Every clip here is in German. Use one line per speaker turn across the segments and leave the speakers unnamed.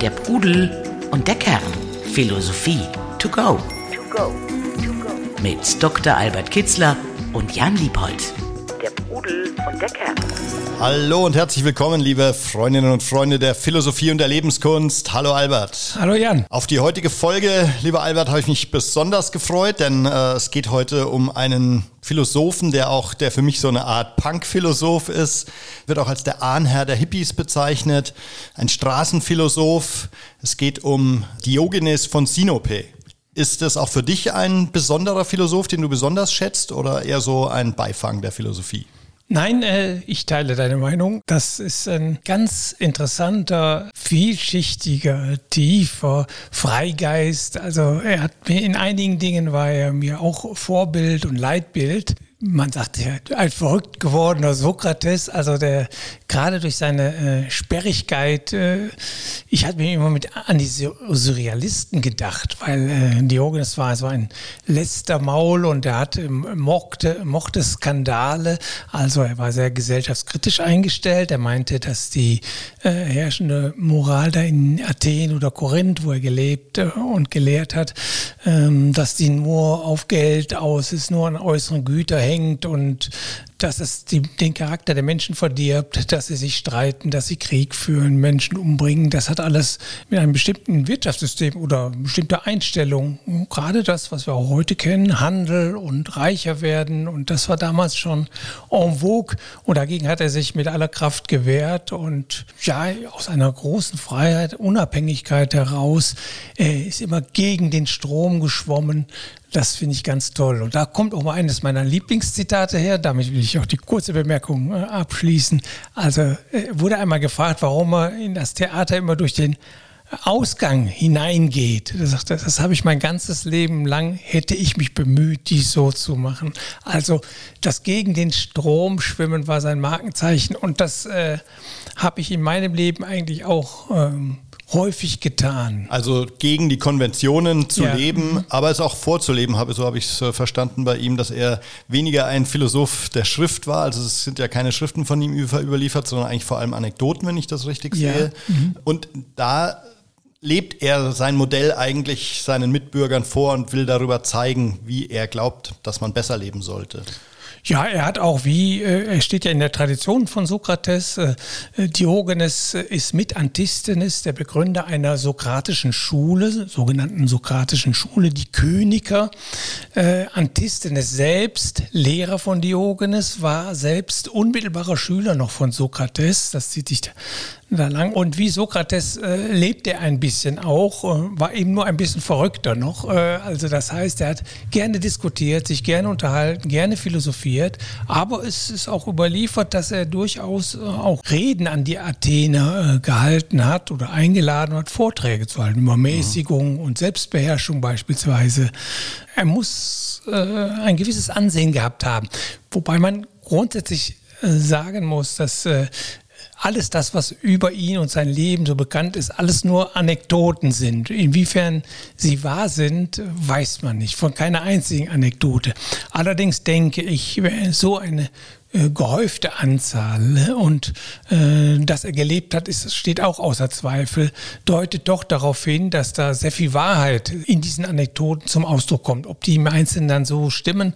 Der Pudel und der Kern. Philosophie to go.
To go. To go.
Mit Dr. Albert Kitzler und Jan Liebold.
Der Pudel und der Kern.
Hallo und herzlich willkommen, liebe Freundinnen und Freunde der Philosophie und der Lebenskunst. Hallo Albert.
Hallo Jan.
Auf die heutige Folge, lieber Albert, habe ich mich besonders gefreut, denn äh, es geht heute um einen Philosophen, der auch, der für mich so eine Art Punk-Philosoph ist, wird auch als der Ahnherr der Hippies bezeichnet, ein Straßenphilosoph. Es geht um Diogenes von Sinope. Ist das auch für dich ein besonderer Philosoph, den du besonders schätzt, oder eher so ein Beifang der Philosophie?
Nein, äh, ich teile deine Meinung. Das ist ein ganz interessanter, vielschichtiger, tiefer Freigeist. Also er hat mir in einigen Dingen war er mir auch Vorbild und Leitbild man sagt ja, ein verrückt gewordener Sokrates, also der gerade durch seine äh, Sperrigkeit, äh, ich hatte mir immer mit an die Surrealisten gedacht, weil äh, Diogenes war so ein letzter Maul und er hatte, mochte, mochte Skandale, also er war sehr gesellschaftskritisch eingestellt, er meinte, dass die äh, herrschende Moral da in Athen oder Korinth, wo er gelebt äh, und gelehrt hat, ähm, dass die nur auf Geld aus ist, nur an äußeren Gütern hängt und dass es die, den Charakter der Menschen verdirbt, dass sie sich streiten, dass sie Krieg führen, Menschen umbringen. Das hat alles mit einem bestimmten Wirtschaftssystem oder bestimmter Einstellung. gerade das, was wir auch heute kennen, Handel und reicher werden. Und das war damals schon en vogue. Und dagegen hat er sich mit aller Kraft gewehrt und ja, aus einer großen Freiheit, Unabhängigkeit heraus, er ist immer gegen den Strom geschwommen. Das finde ich ganz toll. Und da kommt auch mal eines meiner Lieblingszitate her. Damit will ich auch die kurze Bemerkung äh, abschließen. Also äh, wurde einmal gefragt, warum er in das Theater immer durch den Ausgang hineingeht. Er sagte, das habe ich mein ganzes Leben lang, hätte ich mich bemüht, dies so zu machen. Also das gegen den Strom schwimmen war sein Markenzeichen und das äh, habe ich in meinem Leben eigentlich auch ähm, häufig getan.
Also gegen die Konventionen zu
Ja.
leben, aber es auch vorzuleben, habe so habe ich es äh, verstanden bei ihm, dass er weniger ein Philosoph der Schrift war. Also es sind ja keine Schriften von ihm über- überliefert, sondern eigentlich vor allem Anekdoten, wenn ich das richtig
Ja.
sehe. Und da lebt er sein Modell eigentlich seinen Mitbürgern vor und will darüber zeigen, wie er glaubt, dass man besser leben sollte.
Ja, er hat auch wie, äh, er steht ja in der Tradition von Sokrates, äh, äh, Diogenes ist mit Antisthenes der Begründer einer sokratischen Schule, sogenannten sokratischen Schule, die Kyniker. Äh, Antisthenes selbst, Lehrer von Diogenes, war selbst unmittelbarer Schüler noch von Sokrates, das zieht sich da lang. Und wie Sokrates äh, lebt er ein bisschen auch, äh, war eben nur ein bisschen verrückter noch. Äh, also das heißt, er hat gerne diskutiert, sich gerne unterhalten, gerne philosophiert, aber es ist auch überliefert, dass er durchaus äh, auch Reden an die Athener äh, gehalten hat oder eingeladen hat, Vorträge zu halten über Mäßigung und Selbstbeherrschung beispielsweise. Er muss äh, ein gewisses Ansehen gehabt haben, wobei man grundsätzlich sagen muss, dass alles das, was über ihn und sein Leben so bekannt ist, alles nur Anekdoten sind. Inwiefern sie wahr sind, weiß man nicht. Von keiner einzigen Anekdote. Allerdings denke ich, so eine gehäufte Anzahl und äh, dass er gelebt hat, ist, steht auch außer Zweifel, deutet doch darauf hin, dass da sehr viel Wahrheit in diesen Anekdoten zum Ausdruck kommt. Ob die im Einzelnen dann so stimmen,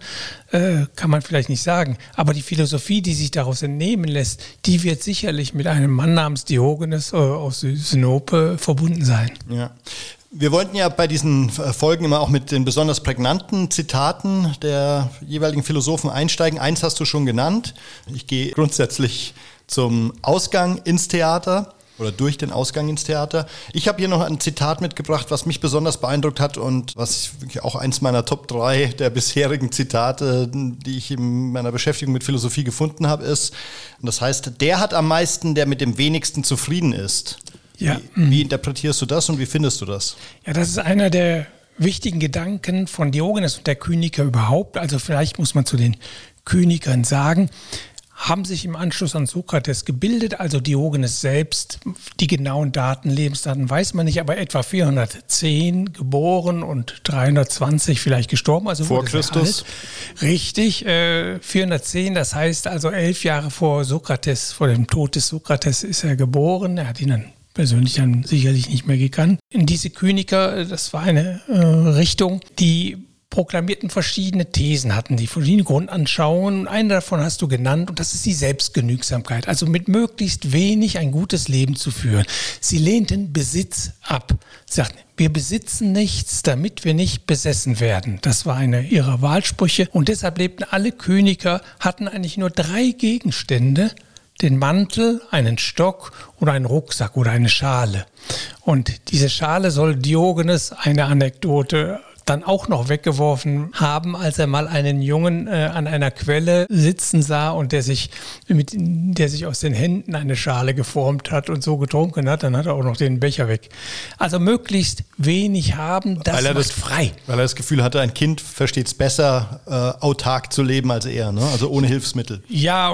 äh, kann man vielleicht nicht sagen. Aber die Philosophie, die sich daraus entnehmen lässt, die wird sicherlich mit einem Mann namens Diogenes äh, aus Sinope verbunden sein.
Ja. Wir wollten ja bei diesen äh, Folgen immer auch mit den besonders prägnanten Zitaten der jeweiligen Philosophen einsteigen. Eins hast du schon genannt. Ich gehe grundsätzlich zum Ausgang ins Theater oder durch den Ausgang ins Theater. Ich habe hier noch ein Zitat mitgebracht, was mich besonders beeindruckt hat und was auch eins meiner Top 3 der bisherigen Zitate, die ich in meiner Beschäftigung mit Philosophie gefunden habe, ist. Und das heißt, der hat am meisten, der mit dem wenigsten zufrieden ist.
Ja.
Wie, wie interpretierst du das und wie findest du das?
Ja, das ist einer der wichtigen Gedanken von Diogenes und der Kyniker überhaupt. Also vielleicht muss man zu den Kynikern sagen, haben sich im Anschluss an Sokrates gebildet, also Diogenes selbst. Die genauen Daten, Lebensdaten weiß man nicht, aber etwa 410 geboren und 320 vielleicht gestorben. Also
Vor Christus.
Richtig, äh, 410, das heißt also elf Jahre vor Sokrates, vor dem Tod des Sokrates ist er geboren. Er hat ihn dann persönlich dann sicherlich nicht mehr gekannt. In diese Kyniker, das war eine äh, Richtung, die proklamierten verschiedene Thesen, hatten die verschiedene Grundanschauungen. Eine davon hast du genannt und das ist die Selbstgenügsamkeit, also mit möglichst wenig ein gutes Leben zu führen. Sie lehnten Besitz ab. Sie sagten, wir besitzen nichts, damit wir nicht besessen werden. Das war eine ihrer Wahlsprüche und deshalb lebten alle Königer, hatten eigentlich nur drei Gegenstände, den Mantel, einen Stock oder einen Rucksack oder eine Schale. Und diese Schale soll Diogenes eine Anekdote dann auch noch weggeworfen haben, als er mal einen Jungen äh, an einer Quelle sitzen sah und der sich mit, der sich aus den Händen eine Schale geformt hat und so getrunken hat, dann hat er auch noch den Becher weg. Also möglichst wenig haben, das
weil er das,
frei.
Weil er das Gefühl hatte, ein Kind versteht es besser, äh, autark zu leben als er, ne? also ohne Hilfsmittel.
Ja,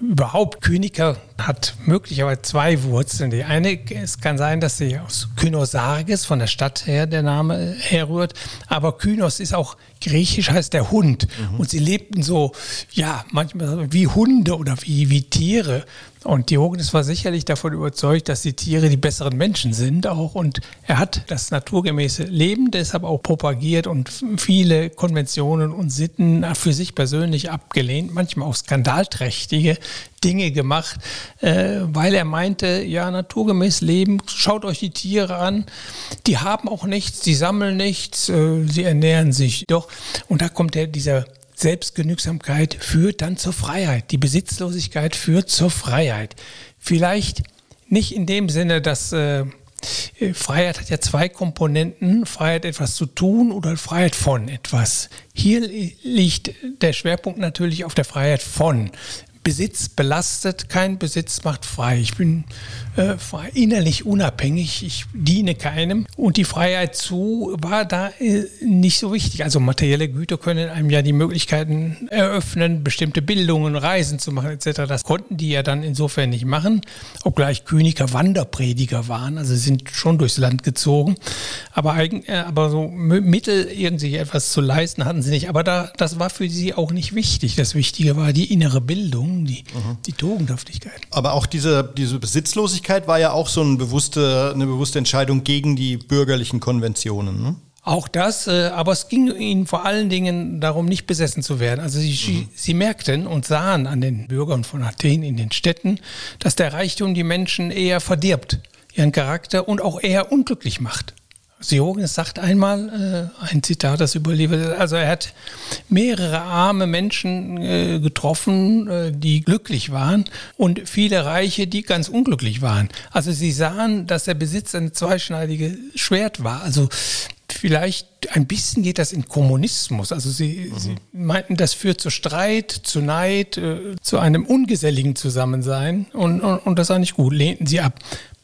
überhaupt Kyniker hat möglicherweise zwei Wurzeln. Die eine, es kann sein, dass sie aus Kynosarges, von der Stadt her der Name herrührt, aber Kynos ist auch griechisch, heißt der Hund. Mhm. Und sie lebten so, ja, manchmal wie Hunde oder wie, wie Tiere. Und Diogenes war sicherlich davon überzeugt, dass die Tiere die besseren Menschen sind auch. Und er hat das naturgemäße Leben deshalb auch propagiert und viele Konventionen und Sitten für sich persönlich abgelehnt, manchmal auch skandalträchtige Dinge gemacht, äh, weil er meinte, ja, naturgemäß Leben, schaut euch die Tiere an, die haben auch nichts, die sammeln nichts, äh, sie ernähren sich doch. Und da kommt der, dieser Selbstgenügsamkeit führt dann zur Freiheit. Die Besitzlosigkeit führt zur Freiheit. Vielleicht nicht in dem Sinne, dass äh, Freiheit hat ja zwei Komponenten, Freiheit etwas zu tun oder Freiheit von etwas. Hier liegt der Schwerpunkt natürlich auf der Freiheit von. Besitz belastet, kein Besitz macht frei. Ich bin äh, innerlich unabhängig, ich diene keinem. Und die Freiheit zu war da äh, nicht so wichtig. Also materielle Güter können einem ja die Möglichkeiten eröffnen, bestimmte Bildungen, Reisen zu machen etc. Das konnten die ja dann insofern nicht machen, obgleich Königer Wanderprediger waren. Also sind schon durchs Land gezogen. Aber, eigen, äh, aber so Mittel, irgendwie etwas zu leisten, hatten sie nicht. Aber da, das war für sie auch nicht wichtig. Das Wichtige war die innere Bildung Ordnung, die, mhm. die Tugendhaftigkeit.
Aber auch diese, diese Besitzlosigkeit war ja auch so eine bewusste, eine bewusste Entscheidung gegen die bürgerlichen Konventionen. Ne?
Auch das, äh, aber es ging ihnen vor allen Dingen darum, nicht besessen zu werden. Also sie, mhm. sie merkten und sahen an den Bürgern von Athen in den Städten, dass der Reichtum die Menschen eher verdirbt, ihren Charakter und auch eher unglücklich macht. Diogenes sagt einmal, äh, ein Zitat, das überliefert also er hat mehrere arme Menschen äh, getroffen, äh, die glücklich waren und viele Reiche, die ganz unglücklich waren. Also sie sahen, dass der Besitz ein zweischneidiges Schwert war. Also vielleicht ein bisschen geht das in Kommunismus. Also sie, mhm. sie meinten, das führt zu Streit, zu Neid, äh, zu einem ungeselligen Zusammensein und, und, und das war nicht gut, lehnten sie ab.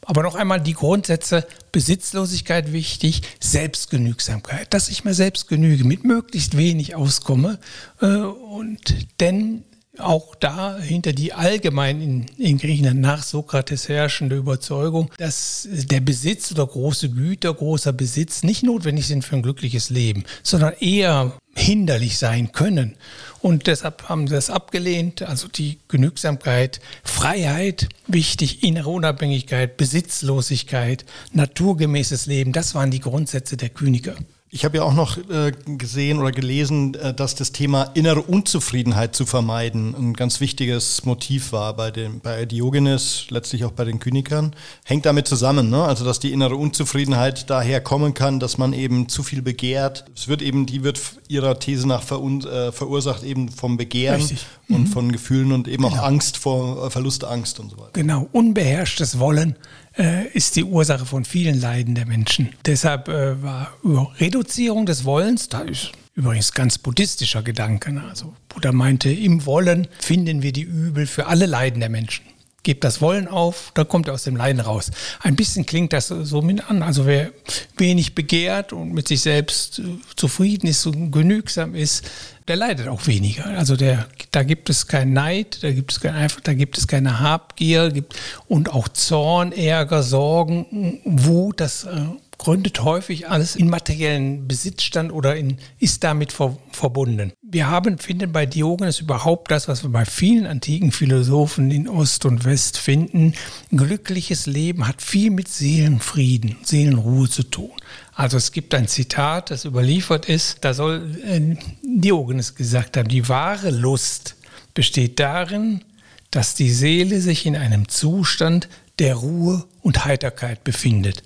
Aber noch einmal die Grundsätze Besitzlosigkeit wichtig, Selbstgenügsamkeit, dass ich mir selbst genüge, mit möglichst wenig auskomme äh, und denn auch da hinter die allgemein in, in, Griechenland nach Sokrates herrschende Überzeugung, dass der Besitz oder große Güter, großer Besitz nicht notwendig sind für ein glückliches Leben, sondern eher hinderlich sein können. Und deshalb haben sie das abgelehnt. Also die Genügsamkeit, Freiheit, wichtig, innere Unabhängigkeit, Besitzlosigkeit, naturgemäßes Leben, das waren die Grundsätze der Kyniker.
Ich habe ja auch noch äh, gesehen oder gelesen, äh, dass das Thema innere Unzufriedenheit zu vermeiden ein ganz wichtiges Motiv war bei, dem, bei Diogenes, letztlich auch bei den Kynikern. Hängt damit zusammen, ne? also dass die innere Unzufriedenheit daher kommen kann, dass man eben zu viel begehrt. Es wird eben, die wird ihrer These nach verun, äh, verursacht eben vom Begehren Richtig. und mhm. von Gefühlen und eben genau. auch Angst vor äh, Verlustangst und so weiter.
Genau, unbeherrschtes Wollen äh, ist die Ursache von vielen Leiden der Menschen. Deshalb äh, war Reduzierung des Wollens, da ist übrigens ganz buddhistischer Gedanke. Also Buddha meinte, im Wollen finden wir die Übel für alle Leiden der Menschen. Gebt das Wollen auf, dann kommt er aus dem Leiden raus. Ein bisschen klingt das so mit an. Also wer wenig begehrt und mit sich selbst äh, zufrieden ist und genügsam ist, der leidet auch weniger. Also der, da gibt es keinen Neid, da gibt es kein, da gibt es keine Habgier gibt, und auch Zorn, Ärger, Sorgen, Wut, das äh, gründet häufig alles in materiellen Besitzstand oder in, ist damit ver, verbunden. Wir haben, finden bei Diogenes überhaupt das, was wir bei vielen antiken Philosophen in Ost und West finden. Ein glückliches Leben hat viel mit Seelenfrieden, Seelenruhe zu tun. Also es gibt ein Zitat, das überliefert ist, da soll äh, Diogenes gesagt haben, die wahre Lust besteht darin, dass die Seele sich in einem Zustand der Ruhe und Heiterkeit befindet.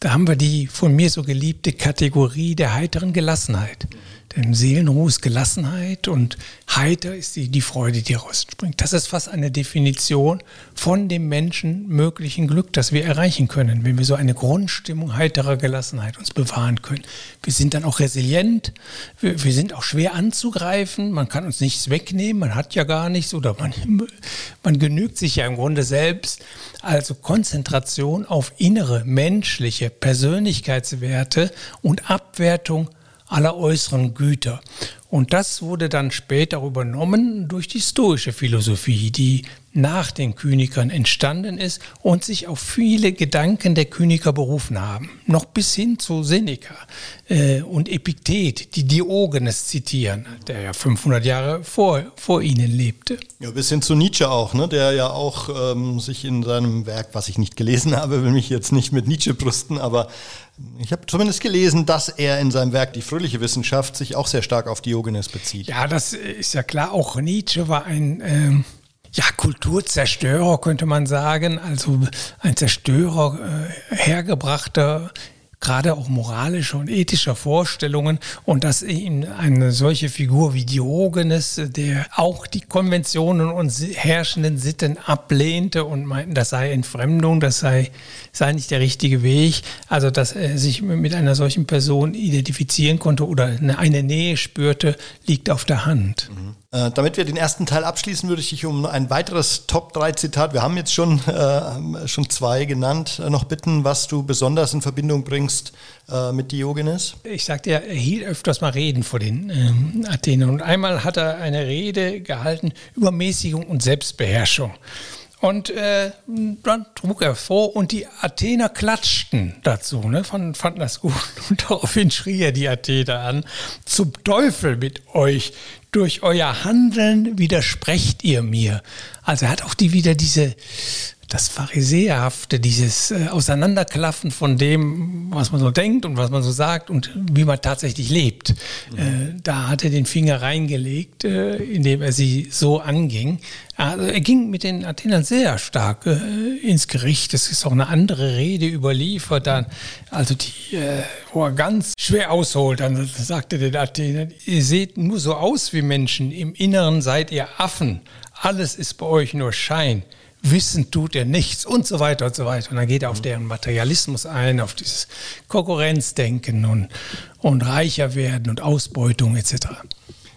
Da haben wir die von mir so geliebte Kategorie der heiteren Gelassenheit. Denn Seelenruhe ist Gelassenheit und heiter ist die, die Freude, die rausspringt. Das ist fast eine Definition von dem Menschen möglichen Glück, das wir erreichen können, wenn wir so eine Grundstimmung heiterer Gelassenheit uns bewahren können. Wir sind dann auch resilient, wir, wir sind auch schwer anzugreifen, man kann uns nichts wegnehmen, man hat ja gar nichts oder man, man genügt sich ja im Grunde selbst. Also Konzentration auf innere menschliche Persönlichkeitswerte und Abwertung aller äußeren Güter. Und das wurde dann später übernommen durch die stoische Philosophie, die nach den Kynikern entstanden ist und sich auf viele Gedanken der Kyniker berufen haben. Noch bis hin zu Seneca äh, und Epiktet, die Diogenes zitieren, der ja 500 Jahre vor, vor ihnen lebte.
Ja, bis hin zu Nietzsche auch, ne? der ja auch ähm, sich in seinem Werk, was ich nicht gelesen habe, will mich jetzt nicht mit Nietzsche brüsten, aber ich habe zumindest gelesen, dass er in seinem Werk Die fröhliche Wissenschaft sich auch sehr stark auf Diogenes bezieht.
Ja, das ist ja klar. Auch Nietzsche war ein ähm, ja, Kulturzerstörer, könnte man sagen. Also ein Zerstörer äh, hergebrachter gerade auch moralischer und ethischer Vorstellungen und dass ihm eine solche Figur wie Diogenes, der auch die Konventionen und herrschenden Sitten ablehnte und meinten, das sei Entfremdung, das sei, sei nicht der richtige Weg, also dass er sich mit einer solchen Person identifizieren konnte oder eine Nähe spürte, liegt auf der Hand.
Mhm. Äh, damit wir den ersten Teil abschließen, würde ich dich um ein weiteres Top-3-Zitat, wir haben jetzt schon, äh, schon zwei genannt, äh, noch bitten, was du besonders in Verbindung bringst äh, mit Diogenes.
Ich sagte ja, er hielt öfters mal Reden vor den ähm, Athenern. Und einmal hat er eine Rede gehalten über Mäßigung und Selbstbeherrschung. Und äh, dann trug er vor und die Athener klatschten dazu, ne, fanden, fanden das gut. Und daraufhin schrie er die Athener an, zum Teufel mit euch, durch euer Handeln widersprecht ihr mir. Also er hat auch die wieder diese das Pharisäerhafte, dieses äh, Auseinanderklaffen von dem, was man so denkt und was man so sagt und wie man tatsächlich lebt. Mhm. Da hat er den Finger reingelegt, äh, indem er sie so anging. Also er ging mit den Athenern sehr stark ins Gericht. Es ist auch eine andere Rede überliefert, dann, also die, wo er ganz schwer ausholt. Dann sagte den Athenern, ihr seht nur so aus wie Menschen, im Inneren seid ihr Affen. Alles ist bei euch nur Schein. Wissen tut er nichts und so weiter und so weiter. Und dann geht er auf mhm. deren Materialismus ein, auf dieses Konkurrenzdenken und, und reicher werden und Ausbeutung etc.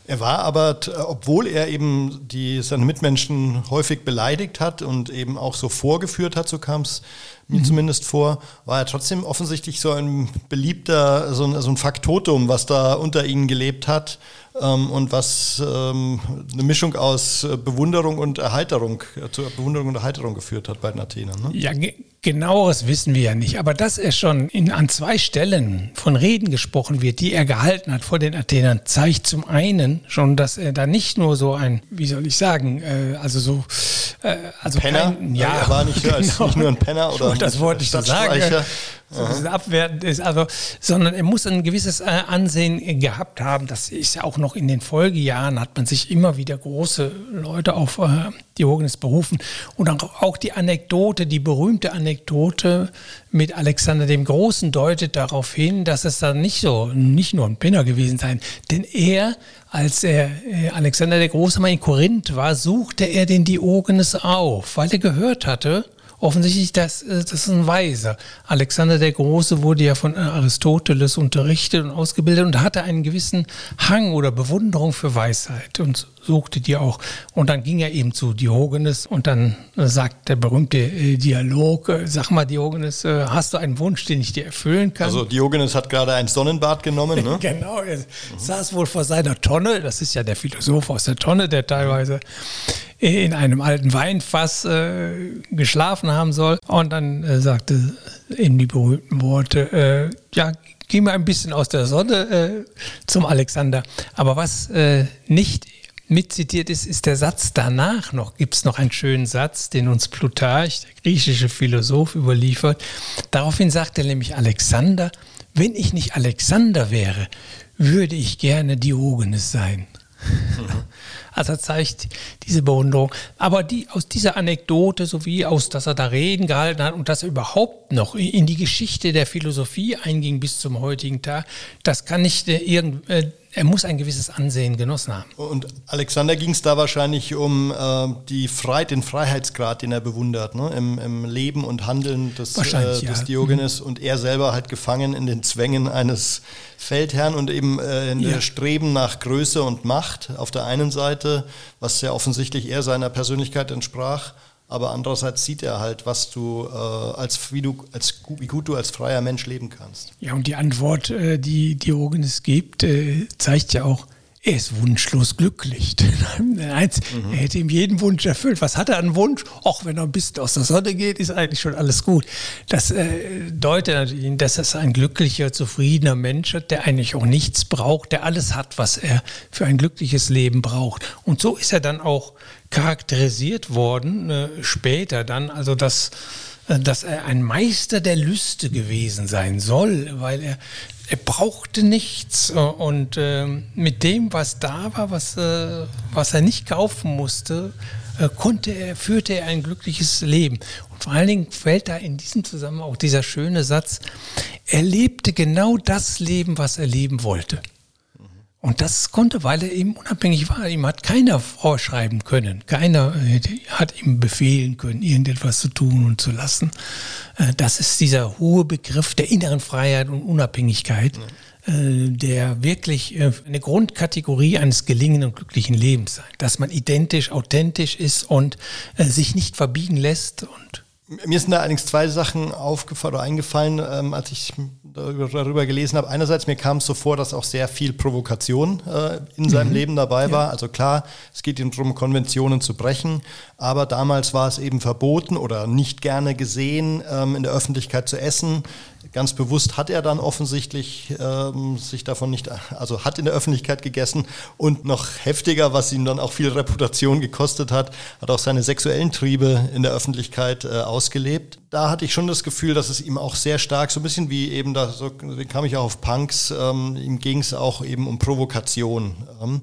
Er war aber, obwohl er eben die, seine Mitmenschen häufig beleidigt hat und eben auch so vorgeführt hat, so kam es mir mhm. zumindest vor, war er trotzdem offensichtlich so ein beliebter, so ein, so ein Faktotum, was da unter ihnen gelebt hat ähm, und was ähm, eine Mischung aus äh, Bewunderung und Erheiterung, äh, zur Bewunderung und Erheiterung geführt hat bei den Athenern.
Ne? Ja, genaueres wissen wir ja nicht, aber dass er schon in, an zwei Stellen von Reden gesprochen wird, die er gehalten hat vor den Athenern, zeigt zum einen schon, dass er da nicht nur so ein, wie soll ich sagen, äh, also so,
äh, also Penner, kein, ja, er war nicht, genau. nicht nur ein Penner oder
das wollte ich so sagen so abwertend ist, also, sondern er muss ein gewisses äh, Ansehen gehabt haben. Das ist ja auch noch in den Folgejahren, hat man sich immer wieder große Leute auf äh, Diogenes berufen. Und auch die Anekdote, die berühmte Anekdote mit Alexander dem Großen deutet darauf hin, dass es dann nicht so, nicht nur ein Pinner gewesen sein. Denn er, als er, äh, Alexander der Große mal in Korinth war, suchte er den Diogenes auf, weil er gehört hatte, offensichtlich, das, äh, das ist ein Weiser. Alexander der Große wurde ja von Aristoteles unterrichtet und ausgebildet und hatte einen gewissen Hang oder Bewunderung für Weisheit und suchte die auch. Und dann ging er eben zu Diogenes und dann sagt der berühmte äh, Dialog, äh, sag mal Diogenes, hast du einen Wunsch, den ich dir erfüllen kann?
Also Diogenes hat gerade ein Sonnenbad genommen, ne?
genau, er mhm. saß wohl vor seiner Tonne, das ist ja der Philosoph aus der Tonne, der teilweise in einem alten Weinfass äh, geschlafen haben soll. Und dann äh, sagte in die berühmten Worte, äh, ja, gehen wir ein bisschen aus der Sonne äh, zum Alexander. Aber was äh, nicht mitzitiert ist, ist der Satz danach noch. Gibt es noch einen schönen Satz, den uns Plutarch, der griechische Philosoph, überliefert. Daraufhin sagt er nämlich Alexander, wenn ich nicht Alexander wäre, würde ich gerne Diogenes sein. Mhm. Also zeigt diese Bewunderung. Aber die, aus dieser Anekdote, sowie aus, dass er da Reden gehalten hat und dass er überhaupt noch in die Geschichte der Philosophie einging bis zum heutigen Tag, das kann nicht äh, irgend, äh, er muss ein gewisses Ansehen genossen haben.
Und Alexander ging es da wahrscheinlich um äh, die Frei den Freiheitsgrad, den er bewundert, ne? Im, Im, Leben und Handeln des, äh, des ja. Diogenes mhm. und er selber halt gefangen in den Zwängen eines Feldherrn und eben äh, in ja. Streben nach Größe und Macht auf der einen Seite, was sehr offensichtlich eher seiner Persönlichkeit entsprach aber andererseits sieht er halt, was du äh, als wie du als wie gut du als freier Mensch leben kannst.
Ja, und die Antwort, äh, die Diogenes gibt, äh, zeigt ja auch, er ist wunschlos glücklich. Er hätte ihm jeden Wunsch erfüllt. Was hat er an Wunsch? Auch wenn er ein bisschen aus der Sonne geht, ist eigentlich schon alles gut. Das äh, deutet natürlich, dass er ein glücklicher, zufriedener Mensch ist, der eigentlich auch nichts braucht, der alles hat, was er für ein glückliches Leben braucht. Und so ist er dann auch charakterisiert worden, äh, später dann, also dass äh, dass er ein Meister der Lüste gewesen sein soll, weil er er brauchte nichts äh, und äh, mit dem, was da war, was, äh, was er nicht kaufen musste, äh, konnte er, führte er ein glückliches Leben. Und vor allen Dingen fällt da in diesem Zusammenhang auch dieser schöne Satz, er lebte genau das Leben, was er leben wollte. Und das konnte, weil er eben unabhängig war. Ihm hat keiner vorschreiben können. Keiner äh, hat ihm befehlen können, irgendetwas zu tun und zu lassen. Äh, das ist dieser hohe Begriff der inneren Freiheit und Unabhängigkeit. Äh, der wirklich eine Grundkategorie eines gelingenden und glücklichen Lebens sein. Dass man identisch, authentisch ist und sich nicht verbiegen lässt und
mir sind da allerdings zwei Sachen aufgefallen oder eingefallen, ähm, als ich darüber gelesen habe. Einerseits mir kam es so vor, dass auch sehr viel Provokation äh, in seinem mhm. Leben dabei war. Ja. Also klar, es geht ihm darum, Konventionen zu brechen, aber damals war es eben verboten oder nicht gerne gesehen, ähm, in der Öffentlichkeit zu essen. Ganz bewusst hat er dann offensichtlich ähm, sich davon nicht, also hat in der Öffentlichkeit gegessen und noch heftiger, was ihm dann auch viel Reputation gekostet hat, hat auch seine sexuellen Triebe in der Öffentlichkeit äh, ausgelebt. Da hatte ich schon das Gefühl, dass es ihm auch sehr stark, so ein bisschen wie eben da, so kam ich auch auf Punks, ähm, ihm ging es auch eben um Provokation. Ähm.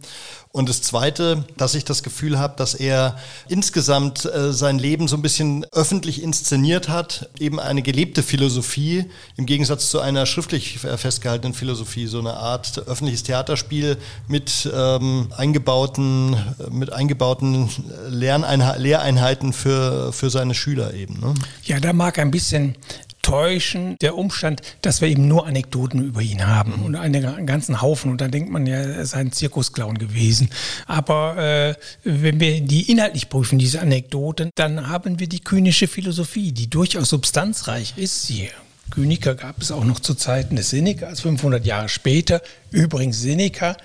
Und das Zweite, dass ich das Gefühl habe, dass er insgesamt äh, sein Leben so ein bisschen öffentlich inszeniert hat, eben eine gelebte Philosophie im Gegensatz zu einer schriftlich festgehaltenen Philosophie, so eine Art öffentliches Theaterspiel mit ähm, eingebauten, mit eingebauten Lehreinheiten für, für seine Schüler eben. Ne?
Ja, da mag ein bisschen täuschen, der Umstand, dass wir eben nur Anekdoten über ihn haben mhm. und einen ganzen Haufen. Und dann denkt man ja, er sei ein Zirkusclown gewesen. Aber äh, wenn wir die inhaltlich prüfen, diese Anekdoten, dann haben wir die kynische Philosophie, die durchaus substanzreich ist. Sie Kyniker gab es auch noch zu Zeiten des Seneca, 500 Jahre später. Übrigens Seneca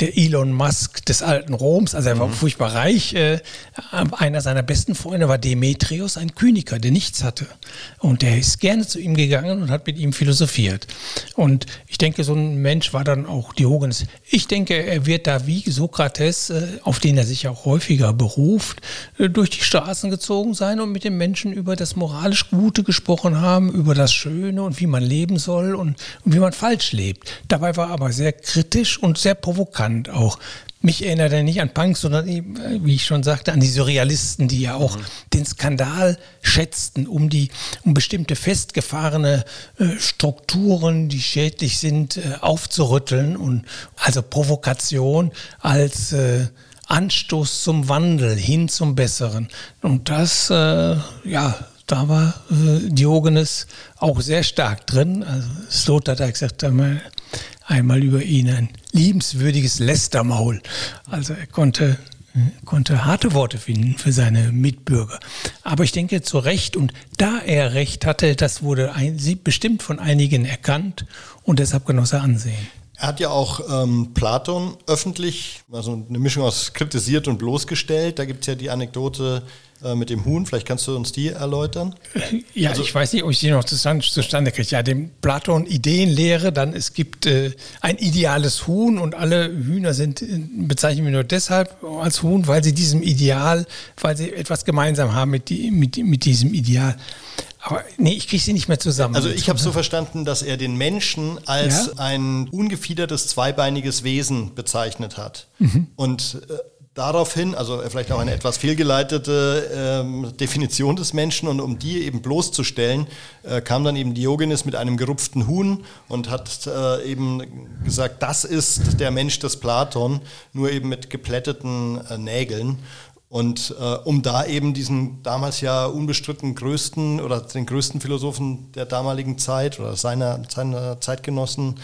der Elon Musk des alten Roms, also er war mhm. furchtbar reich. Äh, einer seiner besten Freunde war Demetrius, ein Kyniker, der nichts hatte. Und der ist gerne zu ihm gegangen und hat mit ihm philosophiert. Und ich denke, so ein Mensch war dann auch Diogenes. Ich denke, er wird da wie Sokrates, äh, auf den er sich auch häufiger beruft, äh, durch die Straßen gezogen sein und mit den Menschen über das moralisch Gute gesprochen haben, über das Schöne und wie man leben soll und, und wie man falsch lebt. Dabei war er aber sehr kritisch und sehr provokant spannend auch. Mich erinnert er nicht an Punks, sondern eben, äh, wie ich schon sagte, an die Surrealisten, die ja auch mhm. den Skandal schätzten, um die, um bestimmte festgefahrene äh, Strukturen, die schädlich sind, äh, aufzurütteln und also Provokation als äh, Anstoß zum Wandel hin zum Besseren. Und das, äh, ja, da war äh, Diogenes auch sehr stark drin. Also Slot hat gesagt, einmal über ihn ein liebenswürdiges Lästermaul. Also er konnte, konnte harte Worte finden für seine Mitbürger. Aber ich denke zu Recht, und da er Recht hatte, das wurde ein, bestimmt von einigen erkannt und deshalb genoss er Ansehen.
Er hat ja auch ähm, Platon öffentlich, also eine Mischung aus kritisiert und bloßgestellt. Da gibt es ja die Anekdote äh, mit dem Huhn. Vielleicht kannst du uns die erläutern.
Ja, also, ich weiß nicht, ob ich die noch zustande, zustande kriege. Ja, dem Platon Ideenlehre, dann es gibt äh, ein ideales Huhn und alle Hühner sind, äh, bezeichnen wir nur deshalb als Huhn, weil sie diesem Ideal, weil sie etwas gemeinsam haben mit, die, mit, mit diesem Ideal. Aber nee, ich kriege sie nicht mehr zusammen.
Also ich habe so verstanden, dass er den Menschen als ja? ein ungefiedertes, zweibeiniges Wesen bezeichnet hat. Mhm. Und äh, daraufhin, also vielleicht auch eine etwas fehlgeleitete ähm, Definition des Menschen und um die eben bloßzustellen, äh, kam dann eben Diogenes mit einem gerupften Huhn und hat äh, eben gesagt, das ist der Mensch des Platon, nur eben mit geplätteten äh, Nägeln. Und äh, um da eben diesen damals ja unbestritten größten oder den größten Philosophen der damaligen Zeit oder seiner, seiner Zeitgenossen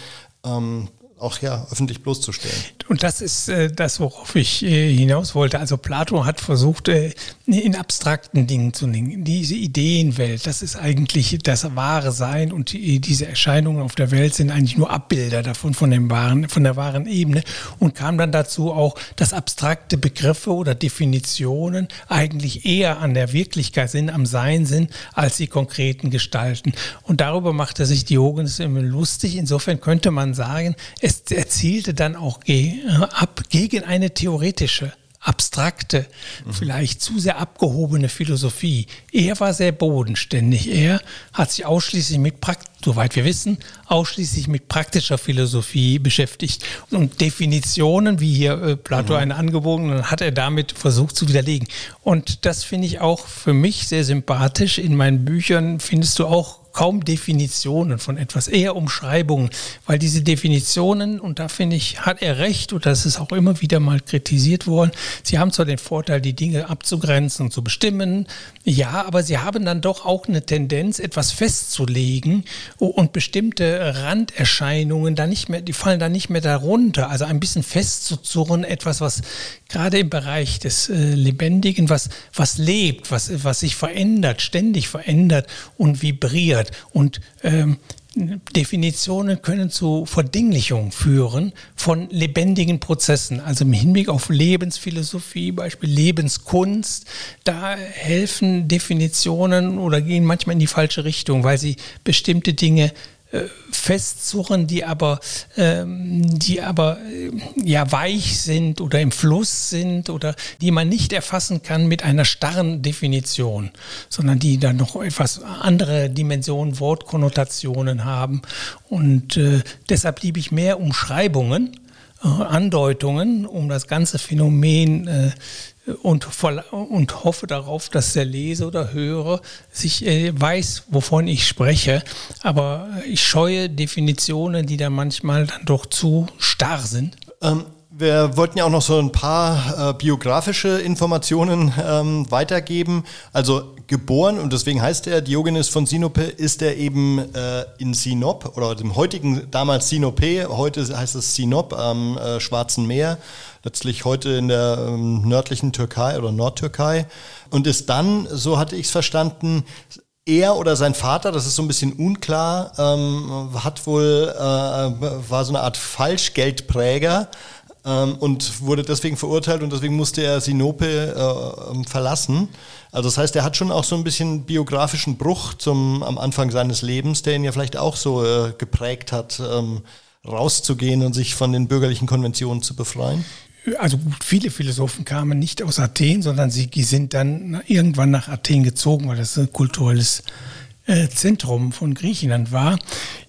ähm, auch ja öffentlich bloßzustellen.
Und das ist äh, das, worauf ich äh, hinaus wollte. Also Plato hat versucht, äh, in abstrakten Dingen zu denken. Diese Ideenwelt, das ist eigentlich das wahre Sein und die, diese Erscheinungen auf der Welt sind eigentlich nur Abbilder davon, von, dem wahren, von der wahren Ebene. Und kam dann dazu auch, dass abstrakte Begriffe oder Definitionen eigentlich eher an der Wirklichkeit sind, am Sein sind, als die konkreten Gestalten. Und darüber machte sich Diogenes immer lustig. Insofern könnte man sagen, es erzielte dann auch ge ab gegen eine theoretische abstrakte, mhm. vielleicht zu sehr abgehobene Philosophie. Er war sehr bodenständig. Er hat sich ausschließlich mit, soweit wir wissen, ausschließlich mit praktischer Philosophie beschäftigt. Und Definitionen, wie hier äh, Plato mhm. eine angebogen, hat er damit versucht zu widerlegen. Und das finde ich auch für mich sehr sympathisch. In meinen Büchern findest du auch kaum Definitionen von etwas, eher Umschreibungen, weil diese Definitionen, und da finde ich, hat er recht, und das ist auch immer wieder mal kritisiert worden, sie haben zwar den Vorteil, die Dinge abzugrenzen und zu bestimmen, ja, aber sie haben dann doch auch eine Tendenz, etwas festzulegen und bestimmte Randerscheinungen da nicht mehr, die fallen da nicht mehr darunter, also ein bisschen festzuzurren, etwas, was gerade im Bereich des äh, Lebendigen, was, was lebt, was, was sich verändert, ständig verändert und vibriert. Und ähm, Definitionen können zu Verdinglichung führen von lebendigen Prozessen. Also im Hinblick auf Lebensphilosophie, Beispiel Lebenskunst, da helfen Definitionen oder gehen manchmal in die falsche Richtung, weil sie bestimmte Dinge festzurren, die aber, ähm, die aber äh, ja weich sind oder im Fluss sind oder die man nicht erfassen kann mit einer starren Definition, sondern die dann noch etwas andere Dimensionen, Wortkonnotationen haben. Und äh, deshalb liebe ich mehr Umschreibungen, äh, Andeutungen, um das ganze Phänomen äh, und, und hoffe darauf, dass der Leser oder Hörer sich äh, weiß, wovon ich spreche. Aber ich scheue Definitionen, die da manchmal dann doch zu starr sind.
Ähm, wir wollten ja auch noch so ein paar äh, biografische Informationen ähm, weitergeben. Also geboren, und deswegen heißt er Diogenes von Sinope, ist er eben äh, in Sinop oder dem heutigen, damals Sinope, heute heißt es Sinop am äh, Schwarzen Meer, letztlich heute in der ähm, nördlichen Türkei oder Nordtürkei. Und ist dann, so hatte ich es verstanden, er oder sein Vater, das ist so ein bisschen unklar, ähm, hat wohl, äh, war so eine Art Falschgeldpräger ähm, und wurde deswegen verurteilt und deswegen musste er Sinope äh, ähm, verlassen. Also das heißt, er hat schon auch so ein bisschen biografischen Bruch zum, am Anfang seines Lebens, der ihn ja vielleicht auch so äh, geprägt hat, ähm, rauszugehen und sich von den bürgerlichen Konventionen zu befreien.
Also gut, viele Philosophen kamen nicht aus Athen, sondern sie sind dann irgendwann nach Athen gezogen, weil das ein kulturelles äh, Zentrum von Griechenland war.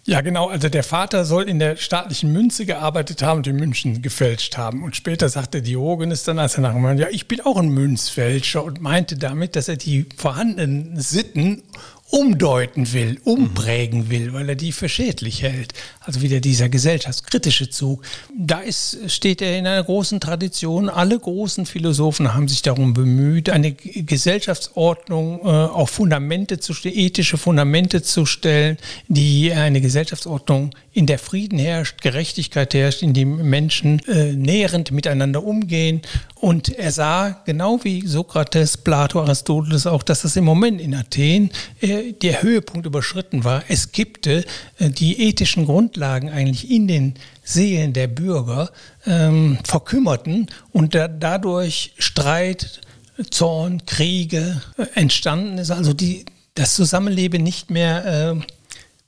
Ja, genau. Also der Vater soll in der staatlichen Münze gearbeitet haben und die Münzen gefälscht haben. Und später sagte Diogenes dann, als er nachher ja, ich bin auch ein Münzfälscher und meinte damit, dass er die vorhandenen Sitten umdeuten will, umprägen will, weil er die für schädlich hält. Also wieder dieser gesellschaftskritische Zug. Da ist, steht er in einer großen Tradition. Alle großen Philosophen haben sich darum bemüht, eine Gesellschaftsordnung äh, auf Fundamente zu stellen, ethische Fundamente zu stellen, die eine Gesellschaftsordnung in der Frieden herrscht, Gerechtigkeit herrscht, in dem Menschen äh, näherend miteinander umgehen. Und er sah, genau wie Sokrates, Plato, Aristoteles auch, dass das im Moment in Athen äh, der Höhepunkt überschritten war. Es kippte, äh, die ethischen Grundlagen Grundlagen eigentlich in den Seelen der Bürger ähm, verkümmerten und da, dadurch Streit, Zorn, Kriege äh, entstanden ist. Also die, das Zusammenleben nicht mehr äh,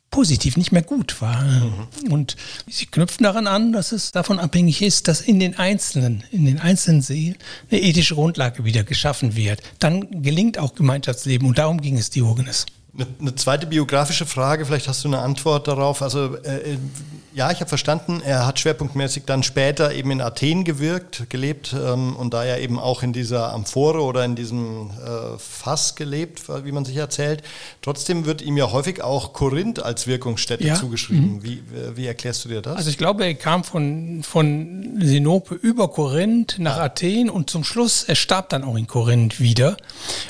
positiv, nicht mehr gut war. Mhm. Und sie knüpfen daran an, dass es davon abhängig ist, dass in den Einzelnen, in den einzelnen Seelen eine ethische Grundlage wieder geschaffen wird. Dann gelingt auch Gemeinschaftsleben und darum ging es Diogenes.
Eine, zweite biografische Frage, vielleicht hast du eine Antwort darauf. Also äh, ja, ich habe verstanden, er hat schwerpunktmäßig dann später eben in Athen gewirkt, gelebt ähm, und da ja eben auch in dieser Amphore oder in diesem äh, Fass gelebt, wie man sich erzählt. Trotzdem wird ihm ja häufig auch Korinth als Wirkungsstätte ja. zugeschrieben. Mhm. Wie, äh, wie erklärst du dir das?
Also ich glaube, er kam von, von Sinope über Korinth nach ja. Athen und zum Schluss, er starb dann auch in Korinth wieder.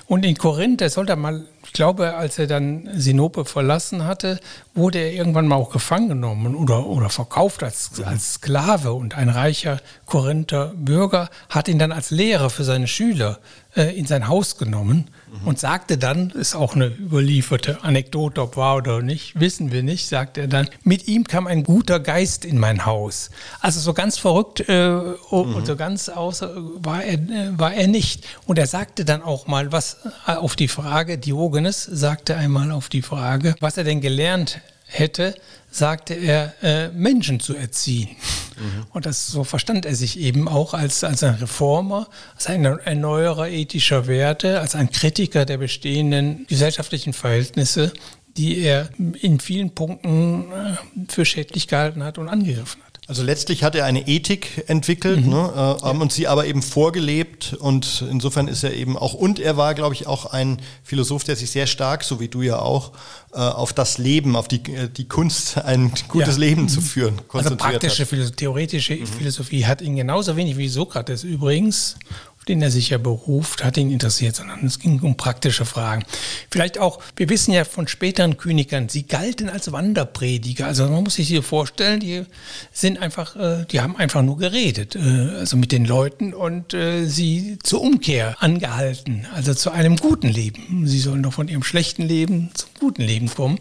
Und in Korinth, er sollte mal ich glaube, als er dann Sinope verlassen hatte, wurde er irgendwann mal auch gefangen genommen oder, oder verkauft als, als Sklave. Und ein reicher Korinther Bürger hat ihn dann als Lehrer für seine Schüler äh, in sein Haus genommen mhm. und sagte dann, ist auch eine überlieferte Anekdote, ob wahr oder nicht, wissen wir nicht, sagt er dann, mit ihm kam ein guter Geist in mein Haus. Also so ganz verrückt äh, mhm. und so ganz außer war er, äh, war er nicht. Und er sagte dann auch mal, was äh, auf die Frage, Diogenes sagte einmal auf die Frage, was er denn gelernt hätte, sagte er, äh, Menschen zu erziehen. Mhm. Und das, so verstand er sich eben auch als, als ein Reformer, als ein Erneuerer ethischer Werte, als ein Kritiker der bestehenden gesellschaftlichen Verhältnisse, die er in vielen Punkten äh, für schädlich gehalten hat und angegriffen hat.
Also letztlich hat er eine Ethik entwickelt mhm. ne, äh, ja. und sie aber eben vorgelebt und insofern ist er eben auch, und er war, glaube ich, auch ein Philosoph, der sich sehr stark, so wie du ja auch, äh, auf das Leben, auf die, äh, die Kunst, ein gutes ja. Leben zu mhm. führen.
Also praktische, hat. theoretische mhm. Philosophie hat ihn genauso wenig wie Sokrates übrigens auf den er sich ja beruft, hat ihn interessiert, sondern es ging um praktische Fragen. Vielleicht auch, wir wissen ja von späteren Königern, sie galten als Wanderprediger. Also man muss sich hier vorstellen, die sind einfach, äh, die haben einfach nur geredet, äh, also mit den Leuten und äh, sie zur Umkehr angehalten, also zu einem guten Leben. Sie sollen doch von ihrem schlechten Leben zum guten Leben kommen.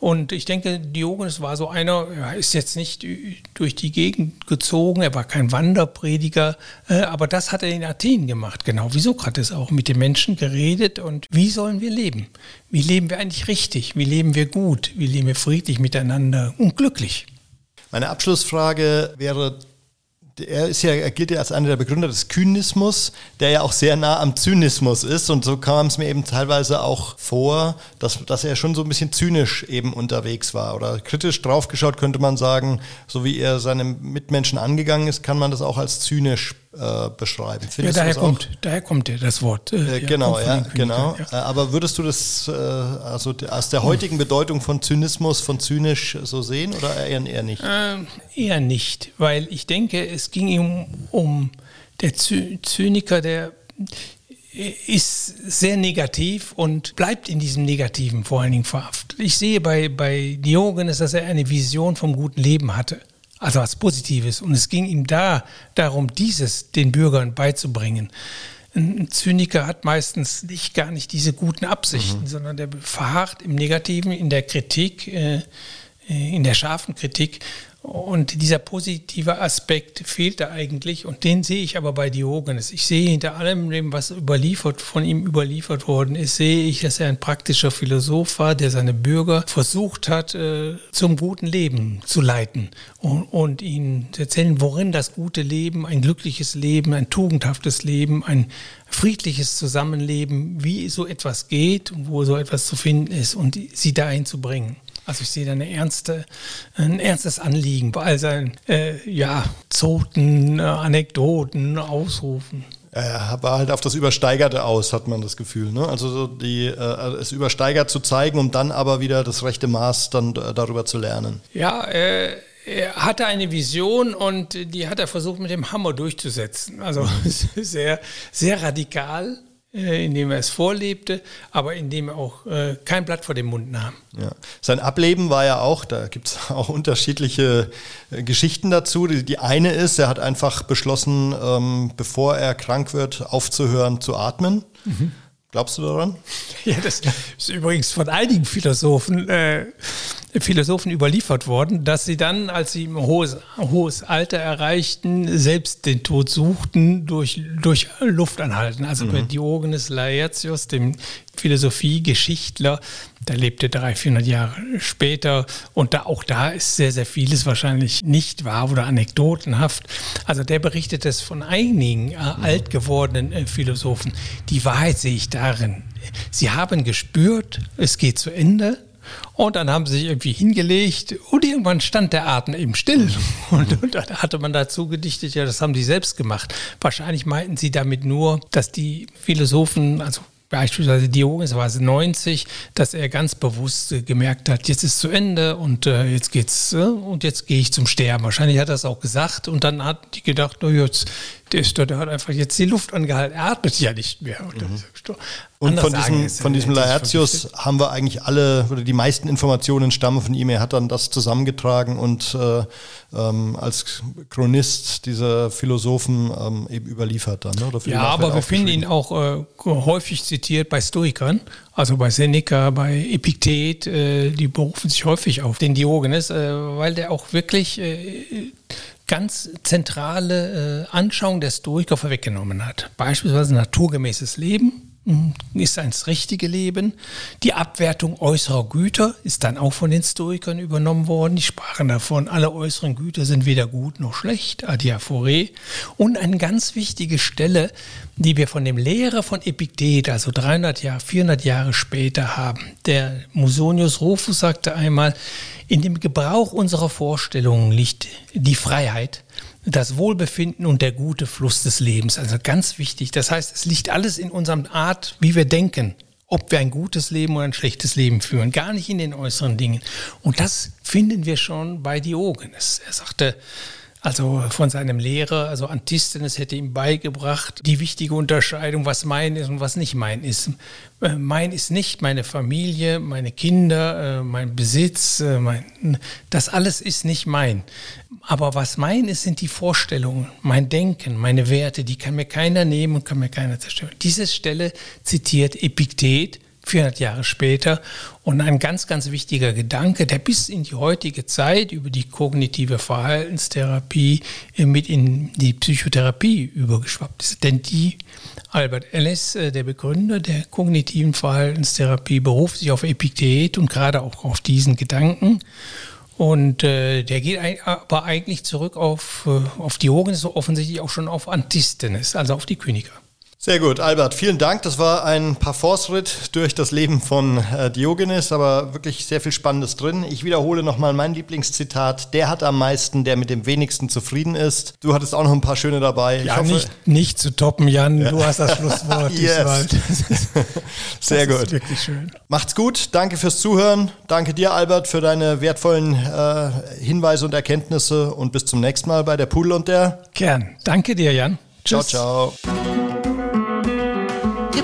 Und ich denke, Diogenes war so einer, er ist jetzt nicht durch die Gegend gezogen, er war kein Wanderprediger, äh, aber das hat er in Athen gemacht, genau wie Sokrates auch, mit den Menschen geredet und wie sollen wir leben? Wie leben wir eigentlich richtig? Wie leben wir gut? Wie leben wir friedlich miteinander und glücklich?
Meine Abschlussfrage wäre er ist ja, er gilt ja als einer der Begründer des Kynismus, der ja auch sehr nah am Zynismus ist. Und so kam es mir eben teilweise auch vor, dass, dass er schon so ein bisschen zynisch eben unterwegs war. Oder kritisch draufgeschaut könnte man sagen, so wie er seine Mitmenschen angegangen ist, kann man das auch als zynisch äh, beschreiben.
Findest ja, daher kommt, daher kommt ja das Wort.
Äh, äh genau, ja, genau. Ja. Aber würdest du das äh, also aus der heutigen Bedeutung von Zynismus, von zynisch so sehen oder eher, eher nicht?
Ähm, eher nicht, weil ich denke, es ging ihm um der Zyniker, der ist sehr negativ und bleibt in diesem Negativen vor allen Dingen verhaftet. Ich sehe bei, bei Diogenes, dass er eine Vision vom guten Leben hatte also was Positives. Und es ging ihm da darum, dieses den Bürgern beizubringen. Ein Zyniker hat meistens nicht gar nicht diese guten Absichten, mhm. sondern der verharrt im Negativen, in der Kritik, äh, äh in der scharfen Kritik und dieser positive Aspekt fehlt da eigentlich und den sehe ich aber bei Diogenes. Ich sehe hinter allem dem, was überliefert, von ihm überliefert worden ist, sehe ich, dass er ein praktischer Philosoph war, der seine Bürger versucht hat, äh, zum guten Leben zu leiten und, und ihnen zu erzählen, worin das gute Leben, ein glückliches Leben, ein tugendhaftes Leben, ein friedliches Zusammenleben, wie so etwas geht und wo so etwas zu finden ist und sie dahin zu bringen. Also ich sehe da eine ernste, ein ernstes Anliegen bei all seinen äh, ja, Zoten, äh, Anekdoten, Ausrufen.
Er war halt auf das Übersteigerte aus, hat man das Gefühl. Ne? Also so die, äh, es übersteigert zu zeigen, um dann aber wieder das rechte Maß dann äh, darüber zu lernen.
Ja, äh, er hatte eine Vision und die hat er versucht mit dem Hammer durchzusetzen. Also sehr, sehr radikal äh, indem er es vorlebte, aber indem er auch äh, kein Blatt vor den Mund nahm.
Ja. Sein Ableben war ja auch, da gibt es auch unterschiedliche äh, Geschichten dazu. Die, die, eine ist, er hat einfach beschlossen, ähm, bevor er krank wird, aufzuhören zu atmen. Mhm. Glaubst du daran?
Ja, das ist übrigens von einigen Philosophen äh, Philosophen überliefert worden, dass sie dann, als sie ein hohes, hohes Alter erreichten, selbst den Tod suchten durch, durch Luftanhalten. Also mhm. bei Diogenes Laertius, dem Philosophiegeschichtler, der lebte 300, 400 Jahre später und da, auch da ist sehr, sehr vieles wahrscheinlich nicht wahr oder anekdotenhaft. Also der berichtet es von einigen äh, alt gewordenen äh, Philosophen. Die Wahrheit sehe ich darin. Sie haben gespürt, es geht zu Ende, und dann haben sie sich irgendwie hingelegt und irgendwann stand der Atem eben still. Und, und, dann hatte man dazu gedichtet, ja, das haben sie selbst gemacht. Wahrscheinlich meinten sie damit nur, dass die Philosophen, also beispielsweise Diogenes war es 90, dass er ganz bewusst äh, gemerkt hat, jetzt ist zu Ende und äh, jetzt geht's äh, und jetzt gehe ich zum Sterben. Wahrscheinlich hat er es auch gesagt und dann hat die gedacht, no, jetzt der, ist, der hat einfach jetzt die Luft angehalten. Er atmet ja nicht mehr. Mhm.
Und von diesem, von diesem Laertius haben wir eigentlich alle, oder die meisten Informationen stammen von ihm. Er hat dann das zusammengetragen und äh, ähm, als Chronist dieser Philosophen ähm, eben überliefert dann. Ne?
ja, aber wir finden ihn auch äh, häufig zitiert bei Stoikern, also bei Seneca, bei Epiktet, äh, die berufen sich häufig auf den Diogenes, äh, weil der auch wirklich äh, ganz zentrale äh, Anschauung der Stoiker vorweggenommen hat. Beispielsweise naturgemäßes Leben, ist das richtige Leben. Die Abwertung äußerer Güter ist dann auch von den Stoikern übernommen worden. Die sprachen davon, alle äußeren Güter sind weder gut noch schlecht, Adiaphore. Und eine ganz wichtige Stelle, die wir von dem Lehrer von Epiktet, also 300 Jahre, 400 Jahre später haben. Der Musonius Rufus sagte einmal, in dem Gebrauch unserer Vorstellungen liegt die Freiheit das Wohlbefinden und der gute Fluss des Lebens. Also ganz wichtig. Das heißt, es liegt alles in unserem Art, wie wir denken. Ob wir ein gutes Leben oder ein schlechtes Leben führen. Gar nicht in den äußeren Dingen. Und das finden wir schon bei Diogenes. Er sagte, also von seinem Lehrer, also Antisthenes hätte ihm beigebracht, die wichtige Unterscheidung, was mein ist und was nicht mein ist. Äh, mein ist nicht meine Familie, meine Kinder, äh, mein Besitz, äh, mein, das alles ist nicht mein. Aber was mein ist, sind die Vorstellungen, mein Denken, meine Werte, die kann mir keiner nehmen und kann mir keiner zerstören. Diese Stelle zitiert Epiktet, 400 Jahre später. Und ein ganz, ganz wichtiger Gedanke, der bis in die heutige Zeit über die kognitive Verhaltenstherapie mit in die Psychotherapie übergeschwappt ist. Denn die, Albert Ellis, äh, der Begründer der kognitiven Verhaltenstherapie, beruft sich auf Epiktet und gerade auch auf diesen Gedanken. Und äh, der geht aber eigentlich zurück auf, äh, auf Diogenes, offensichtlich auch schon auf Antisthenes, also auf die Kyniker.
Sehr gut, Albert, vielen Dank. Das war ein Parforce-Ritt durch das Leben von äh, Diogenes, aber wirklich sehr viel Spannendes drin. Ich wiederhole nochmal mein Lieblingszitat. Der hat am meisten, der mit dem wenigsten zufrieden ist. Du hattest auch noch ein paar schöne dabei.
Ja, hoffe, nicht, nicht zu toppen, Jan. Ja. Du hast das Schlusswort.
yes. sehr das gut. Ist
wirklich schön.
Macht's gut. Danke fürs Zuhören. Danke dir, Albert, für deine wertvollen äh, Hinweise und Erkenntnisse und bis zum nächsten Mal bei der Pudel und der
Kern. Danke dir, Jan.
Tschüss. Ciao, ciao.